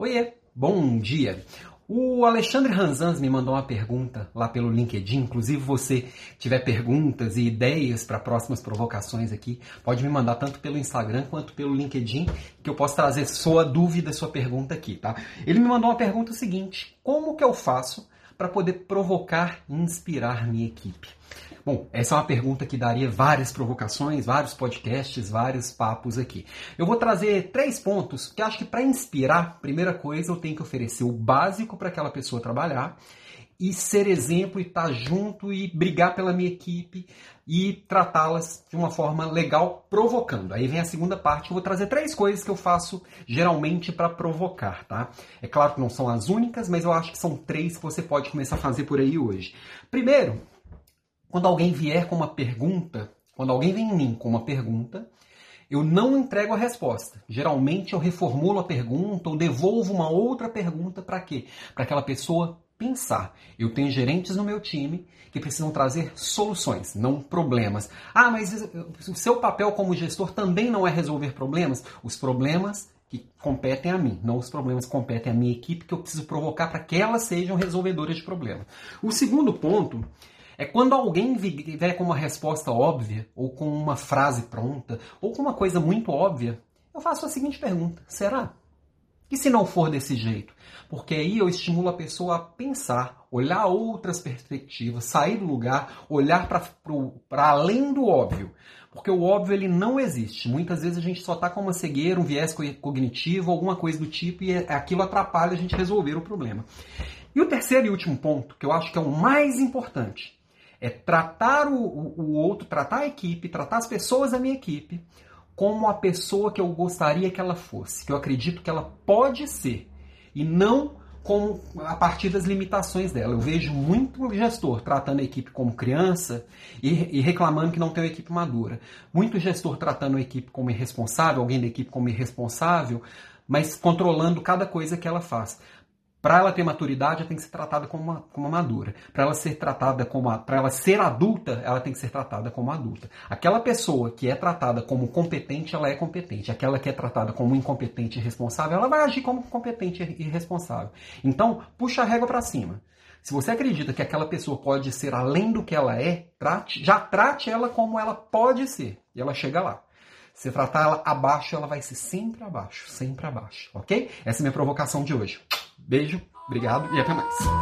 Oiê, bom dia. O Alexandre Ranzans me mandou uma pergunta lá pelo LinkedIn. Inclusive, você tiver perguntas e ideias para próximas provocações aqui, pode me mandar tanto pelo Instagram quanto pelo LinkedIn, que eu posso trazer sua dúvida, sua pergunta aqui, tá? Ele me mandou uma pergunta seguinte: como que eu faço para poder provocar e inspirar minha equipe? Bom, essa é uma pergunta que daria várias provocações, vários podcasts, vários papos aqui. Eu vou trazer três pontos que acho que para inspirar, primeira coisa, eu tenho que oferecer o básico para aquela pessoa trabalhar e ser exemplo e estar tá junto e brigar pela minha equipe e tratá-las de uma forma legal, provocando. Aí vem a segunda parte, eu vou trazer três coisas que eu faço geralmente para provocar, tá? É claro que não são as únicas, mas eu acho que são três que você pode começar a fazer por aí hoje. Primeiro, quando alguém vier com uma pergunta, quando alguém vem em mim com uma pergunta, eu não entrego a resposta. Geralmente eu reformulo a pergunta ou devolvo uma outra pergunta para quê? Para aquela pessoa pensar. Eu tenho gerentes no meu time que precisam trazer soluções, não problemas. Ah, mas o seu papel como gestor também não é resolver problemas? Os problemas que competem a mim, não os problemas que competem à minha equipe que eu preciso provocar para que elas sejam resolvedoras de problemas. O segundo ponto é quando alguém vier com uma resposta óbvia, ou com uma frase pronta, ou com uma coisa muito óbvia, eu faço a seguinte pergunta: será? E se não for desse jeito? Porque aí eu estimulo a pessoa a pensar, olhar outras perspectivas, sair do lugar, olhar para além do óbvio. Porque o óbvio ele não existe. Muitas vezes a gente só está com uma cegueira, um viés cognitivo, alguma coisa do tipo, e aquilo atrapalha a gente resolver o problema. E o terceiro e último ponto, que eu acho que é o mais importante, é tratar o, o, outro, tratar a equipe, tratar as pessoas da minha equipe como a pessoa que eu gostaria que ela fosse, que eu acredito que ela pode ser, e não como a partir das limitações dela. Eu vejo muito gestor tratando a equipe como criança e, e, reclamando que não tem uma equipe madura. Muito gestor tratando a equipe como irresponsável, alguém da equipe como irresponsável, mas controlando cada coisa que ela faz. Para ela ter maturidade, ela tem que ser tratada como uma, como uma madura. Para ela ser tratada como para ela ser adulta, ela tem que ser tratada como adulta. Aquela pessoa que é tratada como competente, ela é competente. Aquela que é tratada como incompetente e irresponsável, ela vai agir como competente e irresponsável. Então, puxa a régua para cima. Se você acredita que aquela pessoa pode ser além do que ela é, trate, já trate ela como ela pode ser. E ela chega lá. Se tratar ela abaixo, ela vai ser sempre abaixo, sempre abaixo, ok? Essa é a minha provocação de hoje. Beijo, obrigado e até mais.